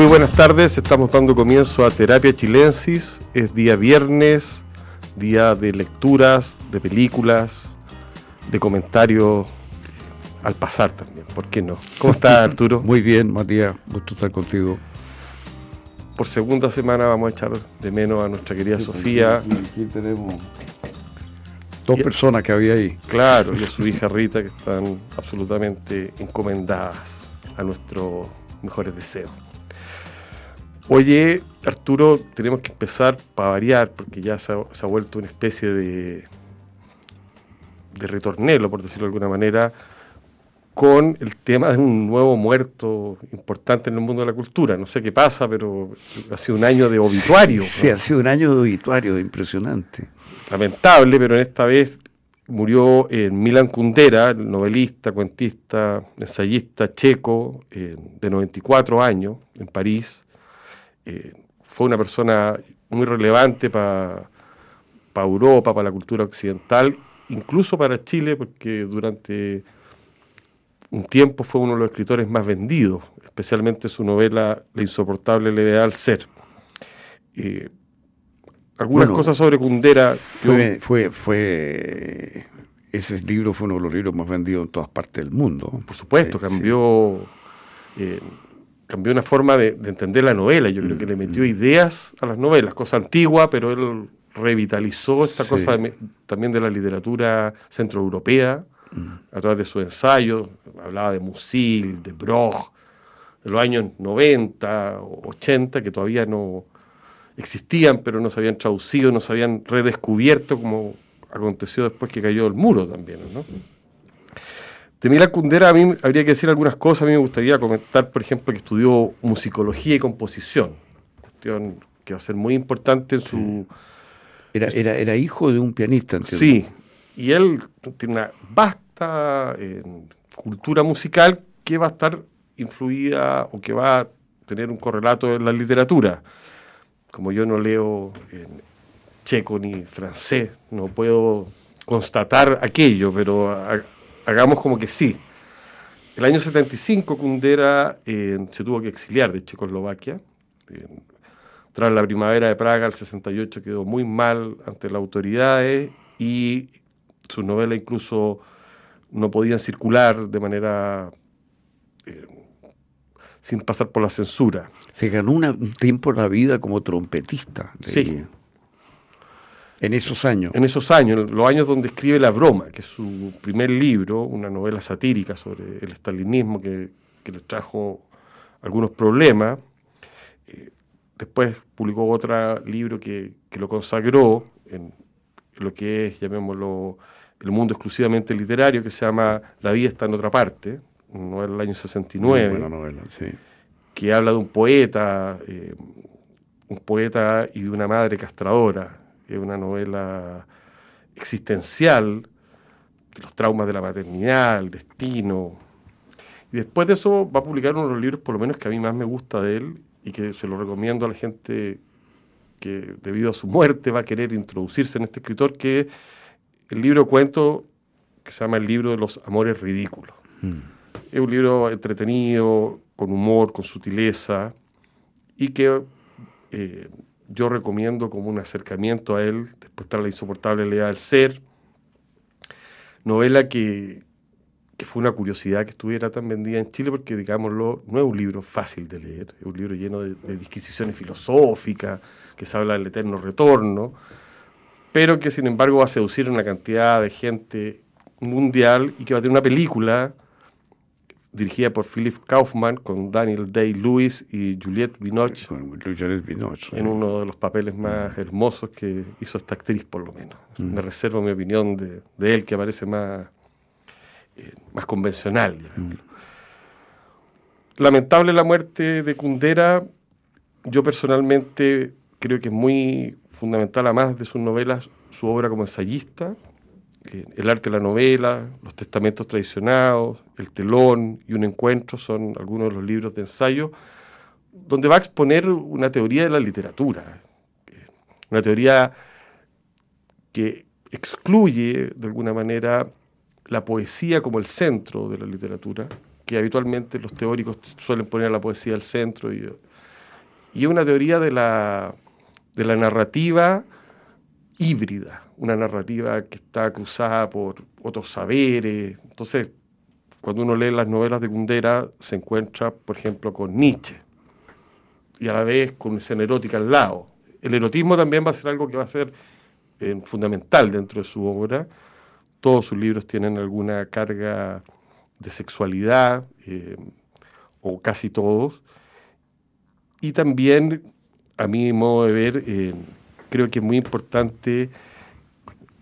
Muy buenas tardes, estamos dando comienzo a Terapia Chilensis. Es día viernes, día de lecturas, de películas, de comentarios al pasar también, ¿por qué no? ¿Cómo está Arturo? Muy bien, Matías, gusto estar contigo. Por segunda semana vamos a echar de menos a nuestra querida Sofía. Aquí, tenemos dos personas que había ahí. Claro, y a su hija Rita que están absolutamente encomendadas a nuestros mejores deseos. Oye, Arturo, tenemos que empezar para variar, porque ya se ha, vuelto una especie de, de retornelo, por decirlo de alguna manera, con el tema de un nuevo muerto importante en el mundo de la cultura. No sé qué pasa, pero ha sido un año de obituario. Sí, ha sido un año de obituario impresionante. Lamentable, pero en esta vez murió en Milan Kundera, el novelista, cuentista, ensayista checo, de 94 años, en París. Eh, fue una persona muy relevante para Europa, para la cultura occidental, incluso para Chile, porque durante un tiempo fue uno de los escritores más vendidos, especialmente su novela La insoportable levedad al ser. Eh, algunas cosas sobre Kundera. Fue, fue, fue, ese libro fue uno de los libros más vendidos en todas partes del mundo. Por supuesto, cambió, eh, cambió una forma de, entender la novela. Yo creo que le metió mm. ideas a las novelas, cosa antigua, pero él revitalizó esta cosa también de la literatura centroeuropea a través de su ensayo, hablaba de Musil, de Broch, de los años 90 o 80, que todavía no existían, pero no se habían traducido, no se habían redescubierto, como aconteció después que cayó el muro también. ¿no? De Mila Kundera a mí habría que decir algunas cosas, a mí me gustaría comentar, por ejemplo, que estudió musicología y composición, cuestión que va a ser muy importante en su... Era, era, era hijo de un pianista, entiendo. Sí, y él tiene una vasta eh, cultura musical que va a estar influida o que va a tener un correlato en la literatura. Como yo no leo en checo ni francés, no puedo constatar aquello, pero hagamos como que sí. El año 75 Kundera eh, se tuvo que exiliar de Checoslovaquia. tras la primavera de Praga, el 68 quedó muy mal ante las autoridades y sus novelas incluso no podían circular de manera eh, sin pasar por la censura. Se ganó un tiempo en la vida como trompetista. Sí. En esos años. En esos años, los años donde escribe La Broma, que es su primer libro, una novela satírica sobre el estalinismo que, le trajo algunos problemas. Eh, después publicó otro libro que, lo consagró en lo que es, llamémoslo, el mundo exclusivamente literario que se llama La vida está en otra parte, una novela del año 69, novela, sí. que habla de un poeta, eh, un poeta y de una madre castradora, es una novela existencial, de los traumas de la maternidad, el destino. Y después de eso va a publicar uno de los libros, por lo menos que a mí más me gusta de él, y que se lo recomiendo a la gente que debido a su muerte va a querer introducirse en este escritor, que el libro cuento que se llama El libro de los amores ridículos. Mm. Es un libro entretenido, con humor, con sutileza, y que eh, yo recomiendo como un acercamiento a él, después está La insoportable lea del ser, novela que, fue una curiosidad que estuviera tan vendida en Chile, porque, digámoslo, no es un libro fácil de leer, es un libro lleno de, de disquisiciones filosóficas, que se habla del eterno retorno, pero que sin embargo va a seducir a una cantidad de gente mundial y que va a tener una película dirigida por Philip Kaufman con Daniel Day-Lewis y Juliette Binoche, en uno de los papeles más hermosos que hizo esta actriz por lo menos. Mm. Me reservo mi opinión de, él que parece más, eh, más convencional. Mm. Lamentable la muerte de Kundera. Yo personalmente creo que es muy fundamental, además de sus novelas, su obra como ensayista, eh, El arte de la novela, Los testamentos traicionados, El telón y Un encuentro son algunos de los libros de ensayo, donde va a exponer una teoría de la literatura, eh, una teoría que excluye de alguna manera la poesía como el centro de la literatura, que habitualmente los teóricos suelen poner a la poesía al centro y y una teoría de la, de la narrativa híbrida, una narrativa que está cruzada por otros saberes. Entonces, cuando uno lee las novelas de Kundera, se encuentra, por ejemplo, con Nietzsche, y a la vez con escena erótica al lado. El erotismo también va a ser algo que va a ser eh, fundamental dentro de su obra. Todos sus libros tienen alguna carga de sexualidad, eh, o casi todos. Y también, a mi modo de ver, eh, creo que es muy importante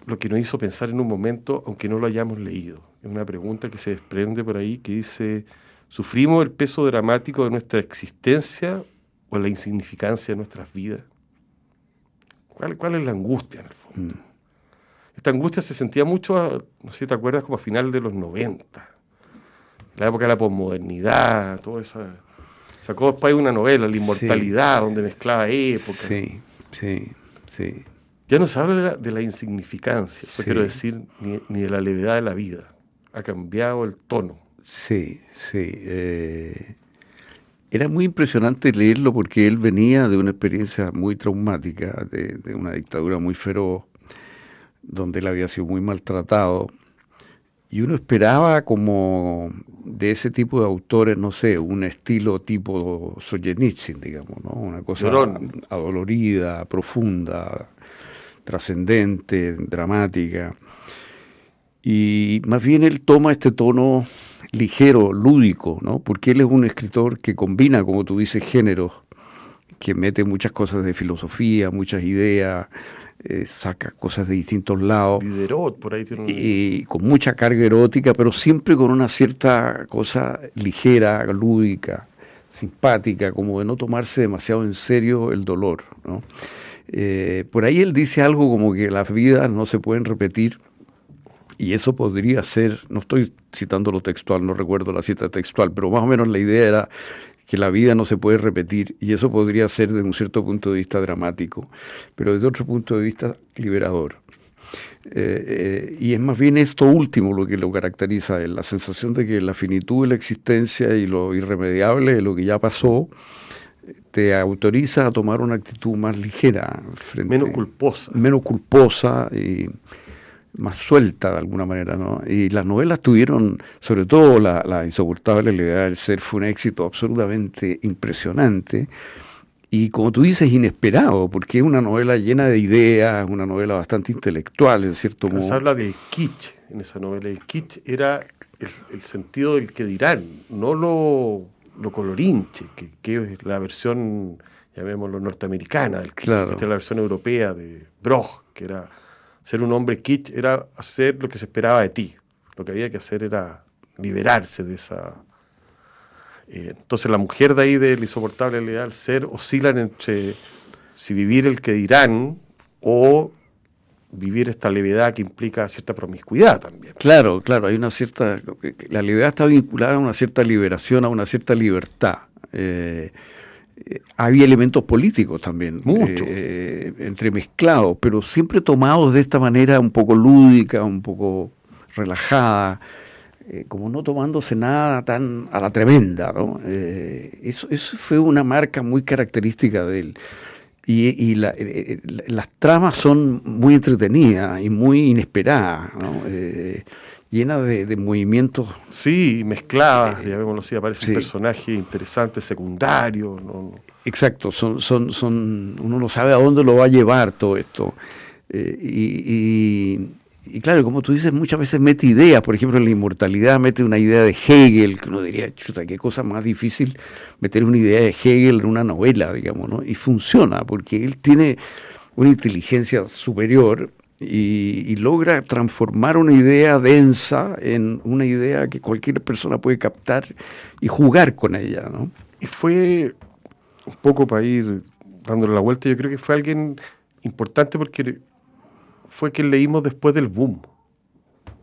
lo que nos hizo pensar en un momento, aunque no lo hayamos leído. Es una pregunta que se desprende por ahí que dice, ¿sufrimos el peso dramático de nuestra existencia o la insignificancia de nuestras vidas? ¿Cuál, cuál es la angustia en el fondo? Mm. Esta angustia se sentía mucho, no sé si te acuerdas, como a final de los 90, la época de la posmodernidad, todo eso. Sacó después una novela, La Inmortalidad, donde mezclaba épocas. Sí, sí, sí. Ya no se habla de la, insignificancia, eso quiero decir, ni, de la levedad de la vida. Ha cambiado el tono. Sí, sí. Eh, era muy impresionante leerlo porque él venía de una experiencia muy traumática, de, una dictadura muy feroz, donde él había sido muy maltratado. Y uno esperaba como de ese tipo de autores, no sé, un estilo tipo Solzhenitsyn, digamos, ¿no? Una cosa adolorida, profunda, trascendente, dramática. Y más bien él toma este tono ligero, lúdico, ¿no? Porque él es un escritor que combina, como tú dices, géneros, que mete muchas cosas de filosofía, muchas ideas, eh, saca cosas de distintos lados. por ahí Y con mucha carga erótica, pero siempre con una cierta cosa ligera, lúdica, simpática, como de no tomarse demasiado en serio el dolor, ¿no? Eh, por ahí él dice algo como que las vidas no se pueden repetir y eso podría ser, no estoy citando lo textual, no recuerdo la cita textual, pero más o menos la idea era que la vida no se puede repetir y eso podría ser desde un cierto punto de vista dramático, pero desde otro punto de vista liberador. Eh, eh, y es más bien esto último lo que lo caracteriza, la sensación de que la finitud de la existencia y lo irremediable de lo que ya pasó, te autoriza a tomar una actitud más ligera. Frente, menos culposa. Menos culposa y más suelta de alguna manera, ¿no? Y las novelas tuvieron, sobre todo la, la insoportable levedad del ser, fue un éxito absolutamente impresionante y como tú dices, inesperado, porque es una novela llena de ideas, una novela bastante intelectual, en cierto modo. Se habla del kitsch en esa novela. El kitsch era el, el sentido del que dirán, no lo lo colorinche, que, es la versión, llamémoslo, norteamericana del kitsch. Esta es la versión europea de Broch, que era ser un hombre kitsch, era hacer lo que se esperaba de ti. Lo que había que hacer era liberarse de esa... Eh, entonces la mujer de ahí del insoportable leal ser oscilan entre si vivir el que dirán o vivir esta levedad que implica cierta promiscuidad también. Claro, claro, hay una cierta, la levedad está vinculada a una cierta liberación, a una cierta libertad. Eh, había elementos políticos también, mucho, eh, entremezclados, pero siempre tomados de esta manera un poco lúdica, un poco relajada, eh, como no tomándose nada tan a la tremenda, ¿no? eso, eso fue una marca muy característica de él. Y, eh, eh, las tramas son muy entretenidas y muy inesperadas, eh, llenas de, movimientos. Sí, mezcladas, eh, llamémoslo así, aparecen personajes interesantes, secundarios. Exacto, son, son, son, uno no sabe a dónde lo va a llevar todo esto. y, y claro, como tú dices, muchas veces mete ideas, por ejemplo, en la inmortalidad mete una idea de Hegel, que uno diría, chuta, qué cosa más difícil meter una idea de Hegel en una novela, digamos, ¿no? Y funciona, porque él tiene una inteligencia superior y, logra transformar una idea densa en una idea que cualquier persona puede captar y jugar con ella, ¿no? Y fue un poco para ir dándole la vuelta, yo creo que fue alguien importante porque fue que leímos después del boom.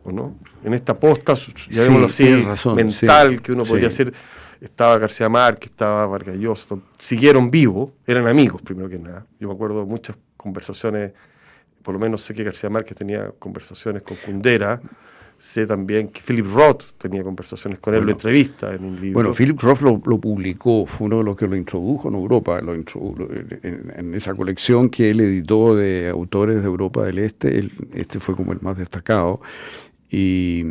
¿o no? En esta posta, ya así, mental que uno podía hacer, estaba García Márquez, estaba Vargas Llosa, siguieron vivos, eran amigos primero que nada. Yo me acuerdo de muchas conversaciones, por lo menos sé que García Márquez tenía conversaciones con Cundera, Sé también que Philip Roth tenía conversaciones con él, lo entrevista en un libro. Bueno, Philip Roth lo, publicó, fue uno de los que lo introdujo en Europa, lo en, esa colección que él editó de autores de Europa del Este, este fue como el más destacado. Y,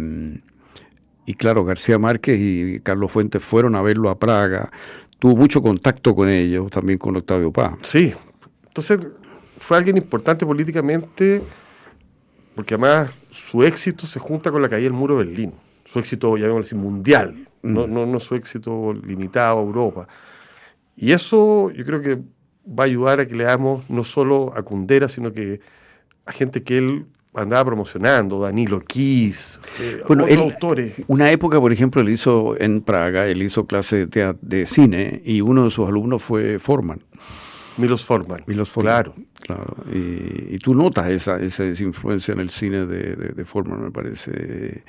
y claro, García Márquez y Carlos Fuentes fueron a verlo a Praga, tuvo mucho contacto con ellos, también con Octavio Paz. Sí, entonces fue alguien importante políticamente porque además su éxito se junta con la caída del muro de Berlín, su éxito, llamémoslo así, mundial, no, no, no su éxito limitado a Europa. Y eso yo creo que va a ayudar a que leamos no solo a Kundera, sino que a gente que él andaba promocionando, Danilo Kiss, eh, bueno, autores. Una época, por ejemplo, él hizo en Praga, él hizo clase de, de cine y uno de sus alumnos fue Forman. Milos Forman. Milos Forman. Claro. claro. Y, tú notas esa, esa influencia en el cine de, de, Forman, me parece.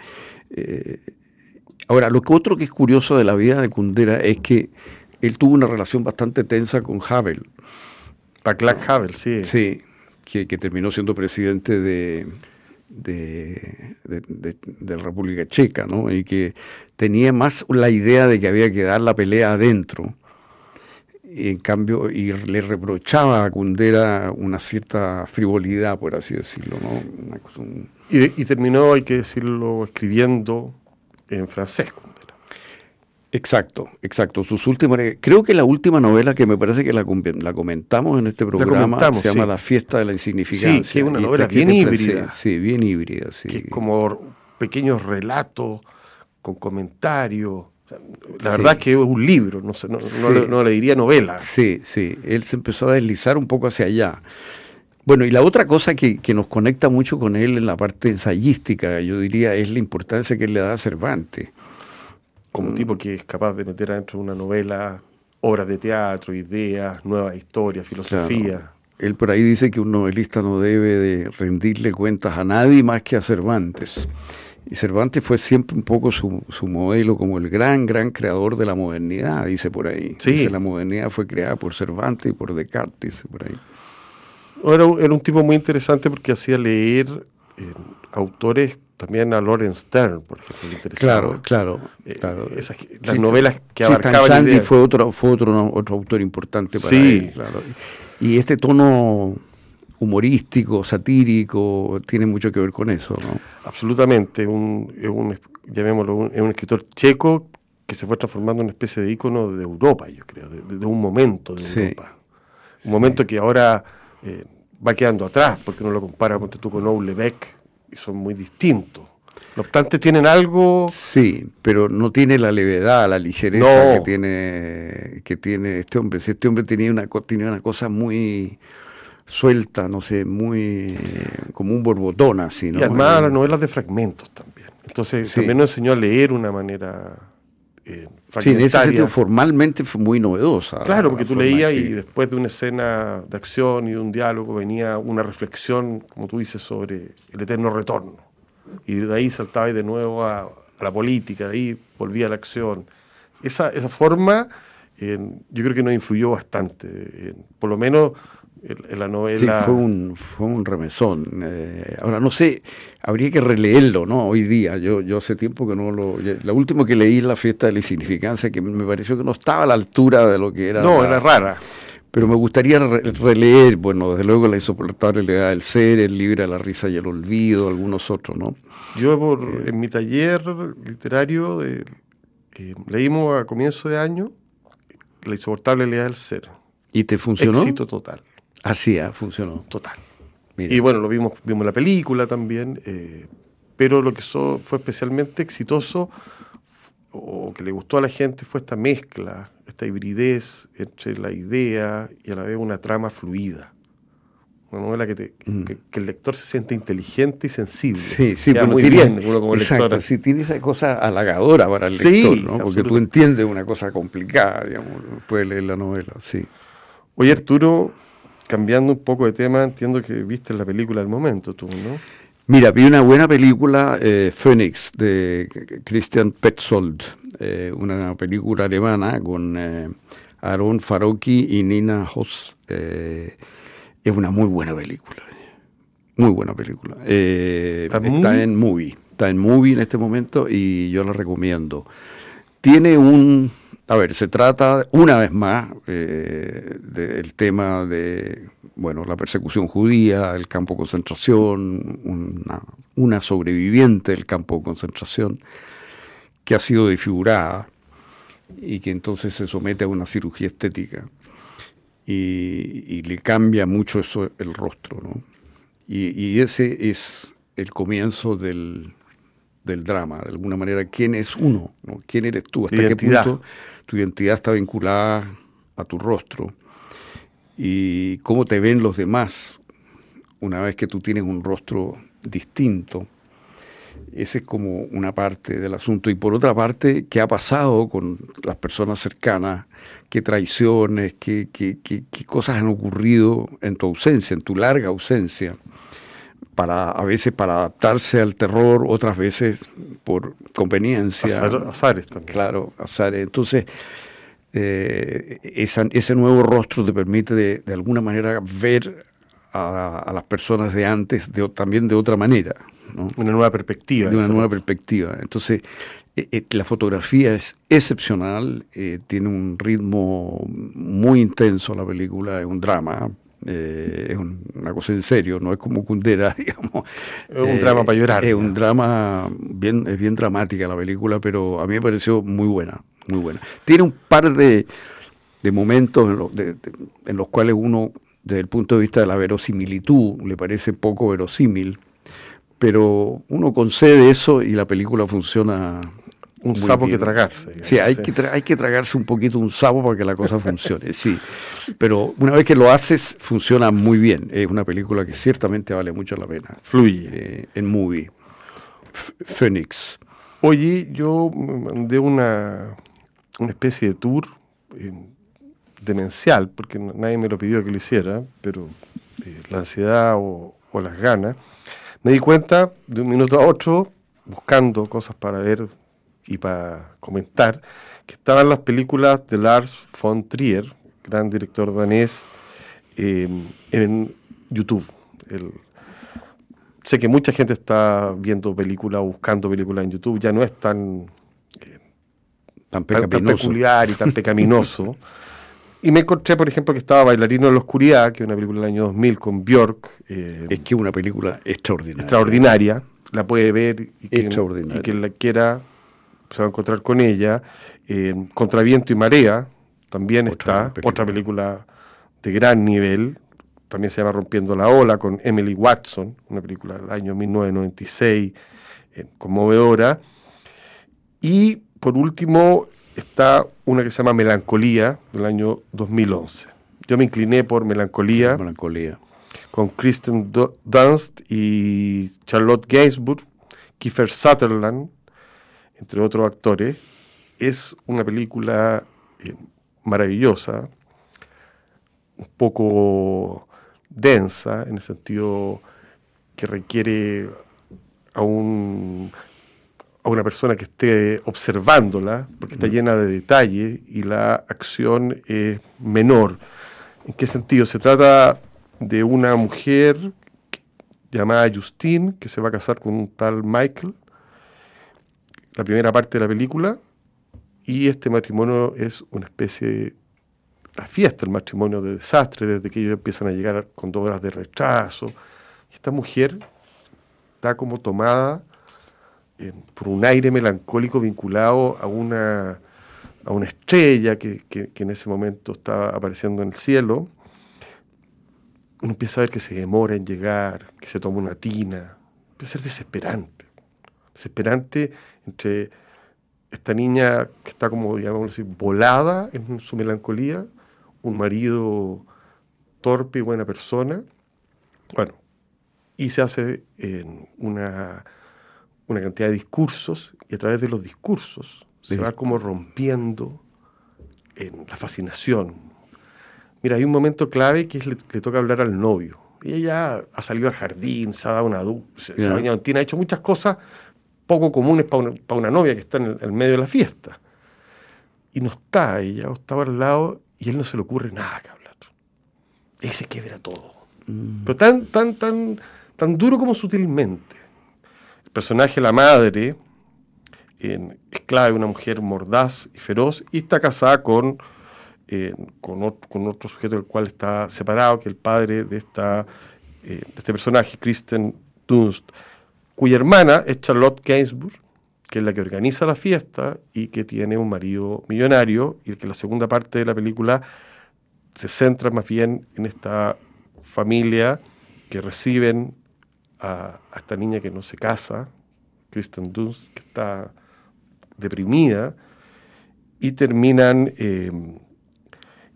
Eh, ahora, lo que otro que es curioso de la vida de Kundera es que él tuvo una relación bastante tensa con Havel. Václav Havel, sí. Sí, que, que terminó siendo presidente de, de, de, de, la República Checa, ¿no? Y que tenía más la idea de que había que dar la pelea adentro en cambio, y le reprochaba a Kundera una cierta frivolidad, por así decirlo. ¿no? y, terminó, hay que decirlo, escribiendo en francés. Kundera. Exacto, exacto. Sus últimas, creo que la última novela que me parece que la, la comentamos en este programa se llama La fiesta de la insignificancia. Sí, es una novela bien híbrida. sí, bien híbrida. Sí. Que es como pequeños relatos con comentarios la verdad es que es un libro, no, no, le, diría novela. Sí, sí, él se empezó a deslizar un poco hacia allá. Bueno, y la otra cosa que, nos conecta mucho con él en la parte ensayística, yo diría, es la importancia que él le da a Cervantes. Como un tipo que es capaz de meter adentro de una novela obras de teatro, ideas, nuevas historias, filosofía. Él por ahí dice que un novelista no debe de rendirle cuentas a nadie más que a Cervantes. Y Cervantes fue siempre un poco su, su, modelo como el gran, gran creador de la modernidad, dice por ahí. Sí. Dice, la modernidad fue creada por Cervantes y por Descartes, dice por ahí. Era, era un tipo muy interesante porque hacía leer eh, autores también a Lawrence Stern, por ejemplo. Claro, claro, eh, claro. Esas, las novelas que abarcaban Sandy fue otro, fue otro, otro autor importante para sí. él, claro. Y este tono humorístico, satírico, tiene mucho que ver con eso, ¿no? Absolutamente, un, un, llamémoslo, un, es un escritor checo que se fue transformando en una especie de ícono de Europa, yo creo, de, un momento de Europa. Un momento que ahora eh, va quedando atrás, porque uno lo compara tú con Ole Beck, y son muy distintos. No obstante, tienen algo. Sí, pero no tiene la levedad, la ligereza que tiene que tiene este hombre. Si este hombre tenía una, tenía una cosa muy suelta, no sé, muy como un borbotón así, ¿no? Y armada las novelas de fragmentos también. Entonces también nos enseñó a leer una manera eh, Sí, en ese sentido formalmente fue muy novedosa. Claro, porque tú leías y después de una escena de acción y de un diálogo venía una reflexión, como tú dices, sobre el eterno retorno. Y de ahí saltaba de nuevo a, la política, de ahí volvía a la acción. Esa, esa forma eh, yo creo que nos influyó bastante. Eh, por lo menos en la novela. Sí, fue un, fue un remesón. Eh, ahora, no sé, habría que releerlo, ¿no? Hoy día. Yo, yo hace tiempo que no lo. La última que leí La fiesta de la insignificancia, que me pareció que no estaba a la altura de lo que era. No, era rara. Pero me gustaría releer, bueno, desde luego La insoportable levedad del ser, El libre de la risa y el olvido, algunos otros, ¿no? Yo, por, eh, en mi taller literario, de, leímos a comienzo de año La insoportable levedad del ser. ¿Y te funcionó? Éxito total. Así ah, funcionó. Total. Y bueno, lo vimos, vimos la película también, eh, pero lo que fue especialmente exitoso o que le gustó a la gente fue esta mezcla, esta hibridez entre la idea y a la vez una trama fluida. Una novela que, te, mm. que, el lector se siente inteligente y sensible. Sí, sí, muy bien uno como lector. Sí, tiene esa cosa halagadora para el lector, ¿no? Porque tú entiendes una cosa complicada, digamos, puedes leer la novela, sí. Oye, Arturo, cambiando un poco de tema, entiendo que viste la película al momento tú, ¿no? Mira, vi una buena película, eh, Phoenix, de Christian Petzold, eh, una película alemana con eh, Aaron Farocki y Nina Hoss. Eh, es una muy buena película, muy buena película. está, en Movie. Está en movie en este momento y yo la recomiendo. Tiene un... A ver, se trata una vez más eh, del tema de bueno, la persecución judía, el campo de concentración, una, una sobreviviente del campo de concentración que ha sido desfigurada y que entonces se somete a una cirugía estética y, le cambia mucho eso el rostro. ¿no? Y, ese es el comienzo del, drama, de alguna manera. ¿Quién es uno? ¿no? ¿Quién eres tú? ¿Hasta qué punto tu identidad está vinculada a tu rostro? Y cómo te ven los demás una vez que tú tienes un rostro distinto. Esa es como una parte del asunto. Y por otra parte, ¿qué ha pasado con las personas cercanas? ¿Qué traiciones, qué, qué, qué, cosas han ocurrido en tu ausencia, en tu larga ausencia? Para, a veces para adaptarse al terror, otras veces por conveniencia. azares también. Claro, azares. Entonces, eh, ese nuevo rostro te permite de, de alguna manera ver a, las personas de antes de, también de otra manera. Una nueva perspectiva. De una nueva perspectiva. Entonces, eh, eh, la fotografía es excepcional, tiene un ritmo muy intenso la película, es un drama, es una cosa en serio, no es como Kundera, digamos. Es un drama para llorar. Es un drama, bien, es bien dramática la película, pero a mí me pareció muy buena, muy buena. Tiene un par de, de momentos en los cuales uno desde el punto de vista de la verosimilitud, le parece poco verosímil, pero uno concede eso y la película funciona. Un sapo que tragarse. Sí, hay, que hay que tragarse un poquito un sapo para que la cosa funcione, sí. Pero una vez que lo haces, funciona muy bien. Es una película que ciertamente vale mucho la pena. Fluye. Eh, en movie. Phoenix. Oye, yo mandé una, una especie de tour demencial, porque nadie me lo pidió que lo hiciera, pero eh, la ansiedad o, las ganas, me di cuenta de un minuto a otro, buscando cosas para ver y para comentar, que estaban las películas de Lars von Trier, gran director danés, eh, en YouTube. sé que mucha gente está viendo películas, buscando películas en YouTube, ya no es tan, eh, tan, tan, peculiar y tan pecaminoso. Y me encontré, por ejemplo, que estaba Bailarino en la Oscuridad, que es una película del año 2000 con Björk. Eh, es que es una película extraordinaria. Extraordinaria. La puede ver y quien, la quiera se va a encontrar con ella. Eh, Contra Viento y Marea también está. Otra película de gran nivel. También se llama Rompiendo la Ola con Emily Watson, una película del año 1996, eh, conmovedora. Y por último, está una que se llama Melancolía, del año 2011. Yo me incliné por Melancolía. Melancolía. Con Kristen Dunst y Charlotte Gainsbourg, Kiefer Sutherland, entre otros actores. Es una película eh, maravillosa, un poco densa, en el sentido que requiere a un a una persona que esté observándola, porque está llena de detalle y la acción es menor. ¿En qué sentido? Se trata de una mujer llamada Justine, que se va a casar con un tal Michael, la primera parte de la película, y este matrimonio es una especie de la fiesta, el matrimonio de desastre, desde que ellos empiezan a llegar con dos horas de retraso. Esta mujer está como tomada por un aire melancólico vinculado a una, a una estrella que, en ese momento estaba apareciendo en el cielo, uno empieza a ver que se demora en llegar, que se toma una tina, empieza a ser desesperante, desesperante entre esta niña que está como, digamos así, volada en su melancolía, un marido torpe y buena persona, bueno, y se hace en una una cantidad de discursos y a través de los discursos se va como rompiendo en la fascinación. Mira, hay un momento clave que es le, toca hablar al novio. Y ella ha salido al jardín, se ha dado una ducha, se, ha bañado ha hecho muchas cosas poco comunes para una, novia que está en el, medio de la fiesta. Y no está ella, estaba al lado y a él no se le ocurre nada que hablar. Él se quiebra todo. Mm. Pero tan, tan, tan, tan duro como sutilmente personaje, la madre, es clave, una mujer mordaz y feroz, y está casada con, con, otro, sujeto del cual está separado, que es el padre de, esta, de este personaje, Kristen Dunst, cuya hermana es Charlotte Gainsbourg, que es la que organiza la fiesta y que tiene un marido millonario, y que la segunda parte de la película se centra más bien en esta familia que reciben a, esta niña que no se casa, Kristen Dunst, que está deprimida, y terminan eh,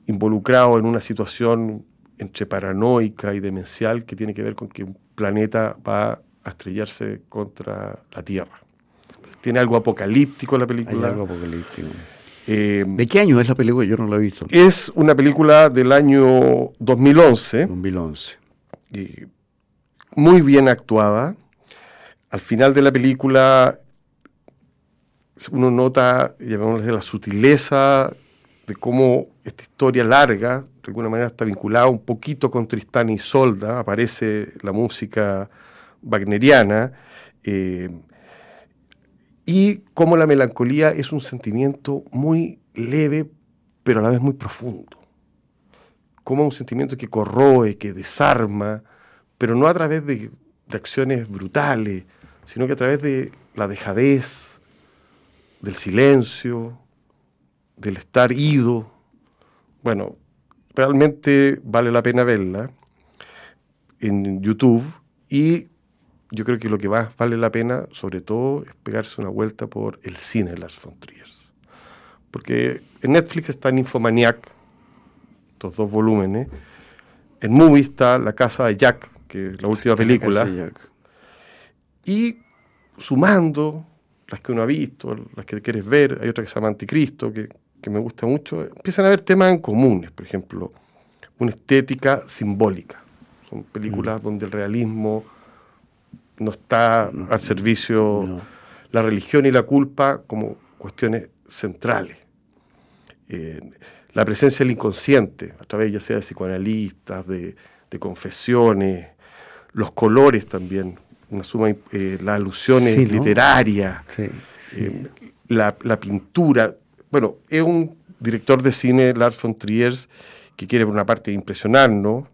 involucrados en una situación entre paranoica y demencial que tiene que ver con que un planeta va a estrellarse contra la Tierra. Tiene algo apocalíptico la película. algo apocalíptico. Eh, ¿De qué año es la película? Yo no la he visto. Es una película del año 2011. 2011. muy bien actuada. Al final de la película uno nota, llamémosle, la sutileza de cómo esta historia larga, de alguna manera está vinculada un poquito con Tristán y Solda, aparece la música wagneriana, eh, y cómo la melancolía es un sentimiento muy leve, pero a la vez muy profundo. Como un sentimiento que corroe, que desarma, pero no a través de, acciones brutales, sino que a través de la dejadez, del silencio, del estar ido. Bueno, realmente vale la pena verla en YouTube y yo creo que lo que más vale la pena, sobre todo, es pegarse una vuelta por el cine de Lars von Trier. Porque en Netflix está Nymphomaniac, estos dos volúmenes. En Movie está La Casa de Jack, que es la última película. Y sumando las que uno ha visto, las que quieres ver, hay otra que se llama Anticristo, que, que me gusta mucho, empiezan a haber temas en comunes, por ejemplo, una estética simbólica. Son películas mm. donde el realismo no está al servicio la religión y la culpa como cuestiones centrales. Eh, la presencia del inconsciente, a través ya sea de psicoanalistas, de, confesiones, los colores también, una suma, eh, las alusiones literarias, eh, la, pintura. Bueno, es un director de cine, Lars von Trier, que quiere por una parte impresionarnos,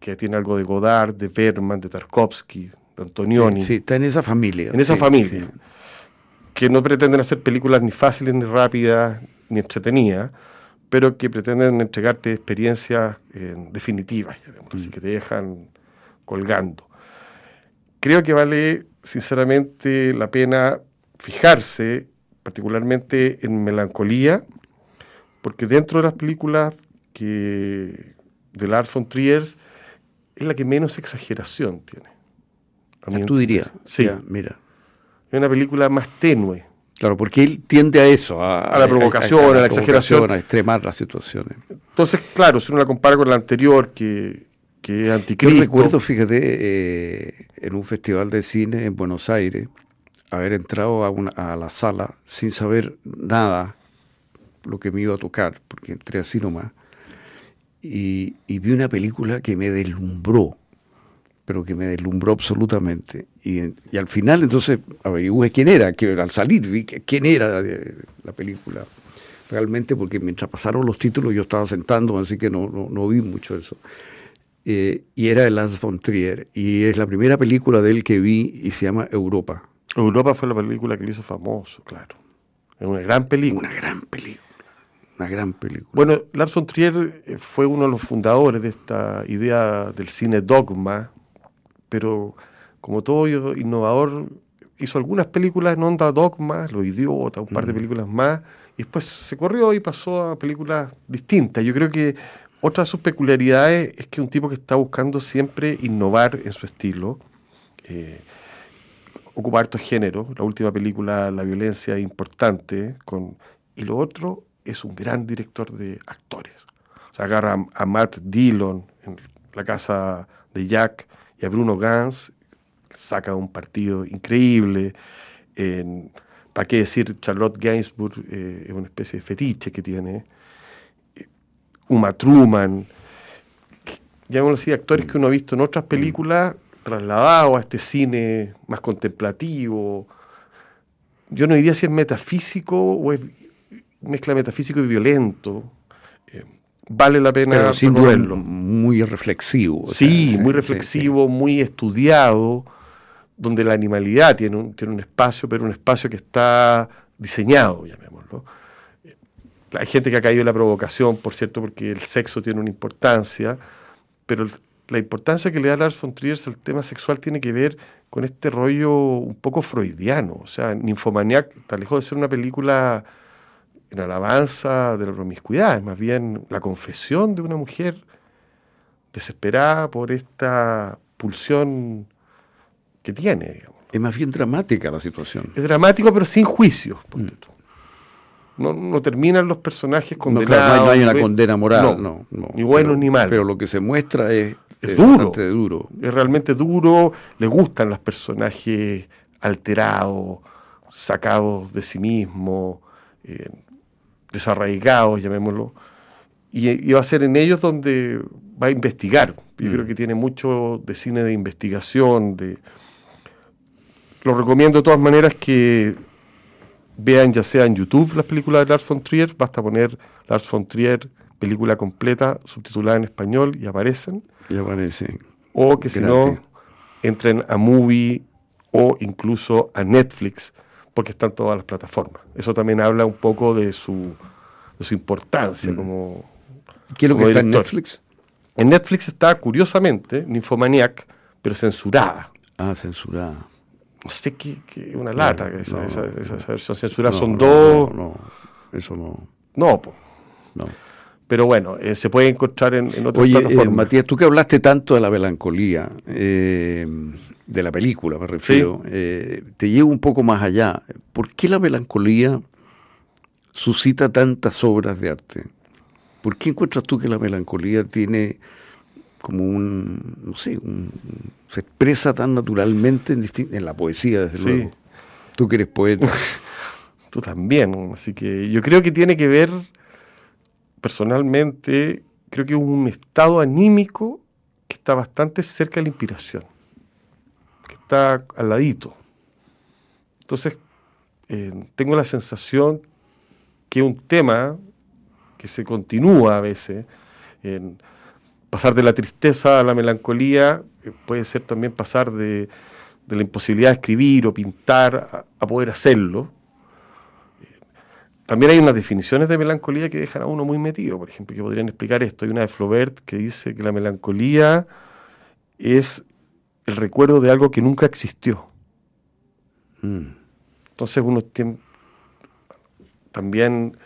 que tiene algo de Godard, de Berman, de Tarkovsky, Antonioni. Sí, está en esa familia. En esa familia. Que no pretenden hacer películas ni fáciles, ni rápidas, ni entretenidas, pero que pretenden entregarte experiencias eh, definitivas, así mm. que te dejan colgando. Creo que vale sinceramente la pena fijarse particularmente en Melancolía, porque dentro de las películas que de Lars von Trier es la que menos exageración tiene. Tú dirías. Sí. mira. Es una película más tenue. Claro, porque él tiende a eso, a, la provocación, a, la, exageración. A extremar las situaciones. Entonces, claro, si uno la compara con la anterior, que, que es anticristo. Yo recuerdo, fíjate, eh, en un festival de cine en Buenos Aires, haber entrado a, una, a la sala sin saber nada lo que me iba a tocar, porque entré así nomás, y, y vi una película que me deslumbró pero que me deslumbró absolutamente. Y, al final entonces averigué quién era, que al salir vi quién era la película. Realmente porque mientras pasaron los títulos yo estaba sentando, así que no, no, vi mucho eso. Eh, y era de Lars von Trier. Y es la primera película de él que vi y se llama Europa. Europa fue la película que lo hizo famoso, claro. Es una gran película. Una gran película. Una gran película. Bueno, Lars von Trier eh, fue uno de los fundadores de esta idea del cine dogma, pero como todo innovador, hizo algunas películas en onda dogma, Los Idiotas, un par de películas más, y después se corrió y pasó a películas distintas. Yo creo que otra de sus peculiaridades es que es un tipo que está buscando siempre innovar en su estilo, eh, ocupar estos géneros. La última película, La violencia, es importante, con, y lo otro es un gran director de actores. O sea, agarra a Matt Dillon en la casa de Jack, y a Bruno Gans saca un partido increíble. ¿Para qué decir Charlotte Gainsbourg? Eh, es una especie de fetiche que tiene. Eh, Uma Truman. Llamémoslo así, actores que uno ha visto en otras películas, trasladado a este cine más contemplativo. Yo no diría si es metafísico o es mezcla metafísico y violento. Eh, vale la pena Pero sin duda muy reflexivo. Sí, muy reflexivo, muy estudiado, donde la animalidad tiene un, tiene un espacio, pero un espacio que está diseñado, llamémoslo. Hay gente que ha caído en la provocación, por cierto, porque el sexo tiene una importancia, pero la importancia que le da Lars von Trier al tema sexual tiene que ver con este rollo un poco freudiano. O sea, Ninfomaniac está lejos de ser una película en alabanza de la promiscuidad, es más bien la confesión de una mujer desesperada por esta pulsión que tiene. Es más bien dramática la situación. Es dramático, pero sin juicio. Mm. No, no, terminan los personajes condenados. No, no hay una condena moral, no, ni bueno ni malo. Pero lo que se muestra es, es, duro, duro. Es realmente duro. Le gustan los personajes alterados, sacados de sí mismos, eh, desarraigados, llamémoslo. Y, va a ser en ellos donde va a investigar. Yo mm. creo que tiene mucho de cine de investigación. De... Lo recomiendo de todas maneras que vean ya sea en YouTube las películas de Lars von Trier, basta poner Lars von Trier película completa subtitulada en español y aparecen. Y aparecen. O que si no, entren a Movie o incluso a Netflix, porque están todas las plataformas. Eso también habla un poco de su, de su importancia mm. como. ¿Qué es lo que está en Netflix? En Netflix está, curiosamente, Nymphomaniac, pero censurada. Ah, censurada no sé qué, una lata, esa, esa, versión censurada son dos. No, eso no. No, no. Pero bueno, eh, se puede encontrar en, en otras Oye, eh, Matías, tú que hablaste tanto de la melancolía, eh, de la película me refiero, te llevo un poco más allá. ¿Por qué la melancolía suscita tantas obras de arte? ¿Por qué encuentras tú que la melancolía tiene como un, no sé, se expresa tan naturalmente en, en la poesía, desde luego. Tú que eres poeta. Tú también, así que yo creo que tiene que ver, personalmente, creo que un estado anímico que está bastante cerca de la inspiración, que está al ladito. Entonces, eh, tengo la sensación que un tema que se continúa a veces, en, pasar de la tristeza a la melancolía eh, puede ser también pasar de, la imposibilidad de escribir o pintar a, poder hacerlo. También hay unas definiciones de melancolía que dejan a uno muy metido, por ejemplo, que podrían explicar esto. Hay una de Flaubert que dice que la melancolía es el recuerdo de algo que nunca existió. Mm. Entonces uno tiene, también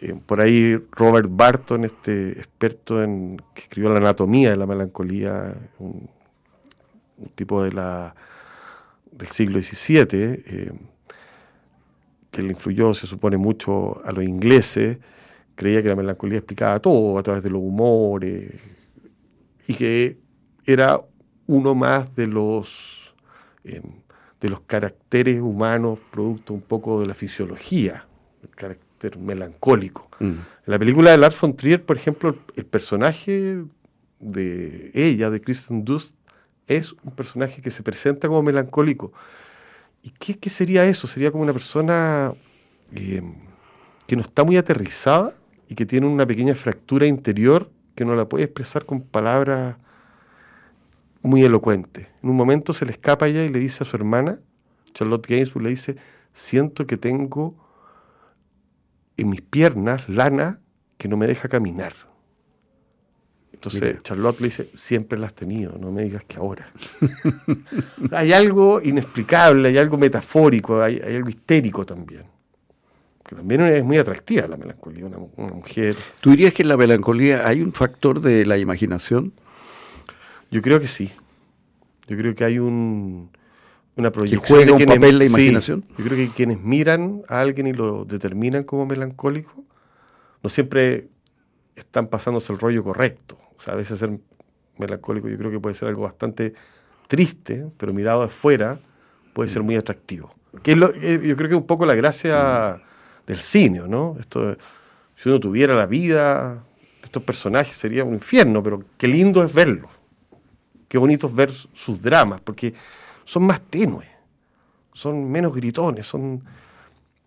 eh, por ahí Robert Barton, este experto en que escribió la anatomía de la melancolía, un, tipo de la, del siglo XVII, eh, que le influyó, se supone, mucho a los ingleses, creía que la melancolía explicaba todo a través de los humores y que era uno más de los, eh, de los caracteres humanos, producto un poco de la fisiología, el melancólico. Mm. En la película de Lars von Trier, por ejemplo, el, personaje de ella, de Kristen Dust, es un personaje que se presenta como melancólico. ¿Y qué, sería eso? Sería como una persona eh, que no está muy aterrizada y que tiene una pequeña fractura interior que no la puede expresar con palabras muy elocuentes. En un momento se le escapa ella y le dice a su hermana, Charlotte Gainsbourg, le dice, siento que tengo en mis piernas lana que no me deja caminar. Entonces Charlotte le dice, siempre la has tenido, no me digas que ahora. hay algo inexplicable, hay algo metafórico, hay, algo histérico también. Que también es muy atractiva la melancolía, una, una, mujer. ¿Tú dirías que en la melancolía hay un factor de la imaginación? Yo creo que sí. Yo creo que hay un, una proyección. juega un papel la imaginación? yo creo que quienes miran a alguien y lo determinan como melancólico, no siempre están pasándose el rollo correcto. O sea, a veces ser melancólico yo creo que puede ser algo bastante triste, pero mirado de fuera puede ser muy atractivo. Que es lo, eh, yo creo que es un poco la gracia del cine, ¿no? Esto, si uno tuviera la vida de estos personajes sería un infierno, pero qué lindo es verlo. qué bonito ver sus dramas, porque son más tenues, son menos gritones, son,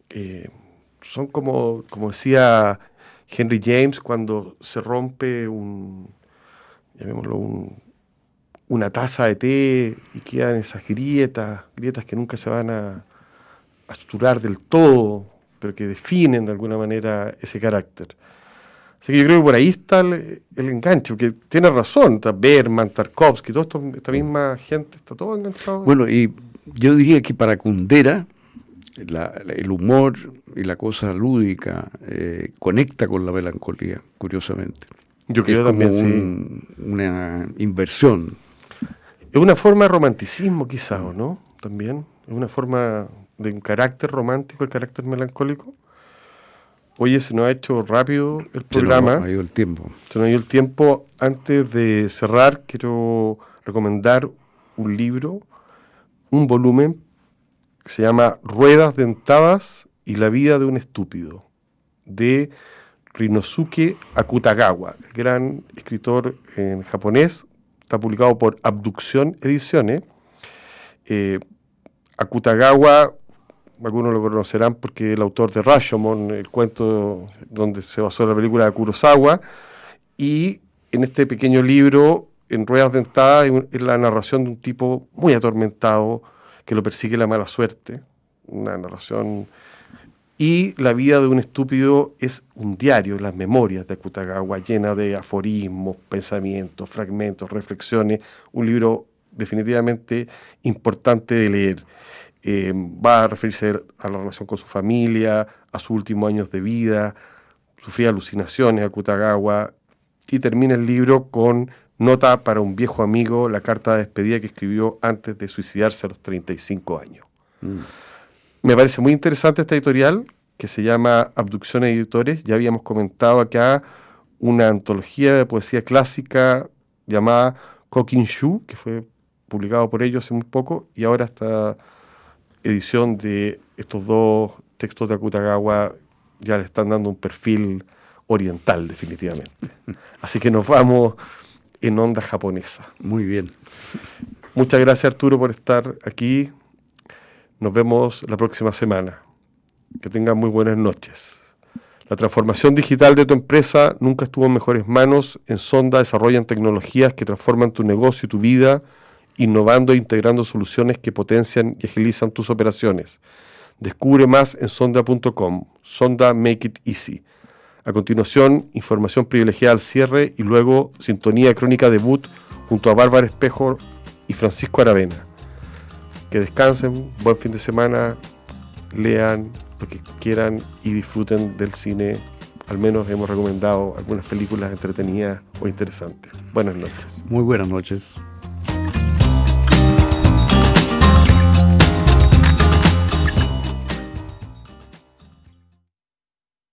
eh, son como, como decía Henry James cuando se rompe un, llamémoslo, un, una taza de té y quedan esas grietas, grietas que nunca se van a, a del todo, pero que definen de alguna manera ese carácter. Así que yo creo que por ahí está el, enganche, porque tiene razón, está Berman, Tarkovsky, toda esta misma gente está todo enganchado. Bueno, y yo diría que para Kundera el humor y la cosa lúdica eh, conecta con la melancolía, curiosamente. Yo creo también, Una inversión. Es una forma de romanticismo, quizás, ¿o no? También. Es una forma de un carácter romántico, el carácter melancólico. Oye, se nos ha hecho rápido el programa. Se nos ha ido el tiempo. Se nos ha ido el tiempo. Antes de cerrar, quiero recomendar un libro, un volumen que se llama Ruedas Dentadas y la vida de un estúpido, de Rinosuke Akutagawa, el gran escritor en japonés. Está publicado por Abducción Ediciones. Eh, Akutagawa algunos lo conocerán porque el autor de Rashomon, el cuento donde se basó la película de Kurosawa, y en este pequeño libro, en Ruedas Dentadas, es la narración de un tipo muy atormentado que lo persigue la mala suerte, una narración... Y la vida de un estúpido es un diario, las memorias de Akutagawa, llena de aforismos, pensamientos, fragmentos, reflexiones, un libro definitivamente importante de leer. Eh, va a referirse a la relación con su familia, a sus últimos años de vida, sufría alucinaciones a Kutagawa y termina el libro con nota para un viejo amigo, la carta de despedida que escribió antes de suicidarse a los 35 años. Mm. Me parece muy interesante esta editorial que se llama Abducción Editores. Ya habíamos comentado acá una antología de poesía clásica llamada Kokinshu, que fue publicado por ellos hace muy poco y ahora está edición de estos dos textos de Akutagawa ya le están dando un perfil oriental definitivamente. Así que nos vamos en onda japonesa. Muy bien. Muchas gracias Arturo por estar aquí. Nos vemos la próxima semana. Que tengan muy buenas noches. La transformación digital de tu empresa nunca estuvo en mejores manos. En Sonda desarrollan tecnologías que transforman tu negocio y tu vida innovando e integrando soluciones que potencian y agilizan tus operaciones. Descubre más en sonda.com. Sonda Make It Easy. A continuación, información privilegiada al cierre y luego sintonía crónica debut junto a Bárbara Espejo y Francisco Aravena. Que descansen, buen fin de semana, lean lo que quieran y disfruten del cine. Al menos hemos recomendado algunas películas entretenidas o interesantes. Buenas noches. Muy buenas noches.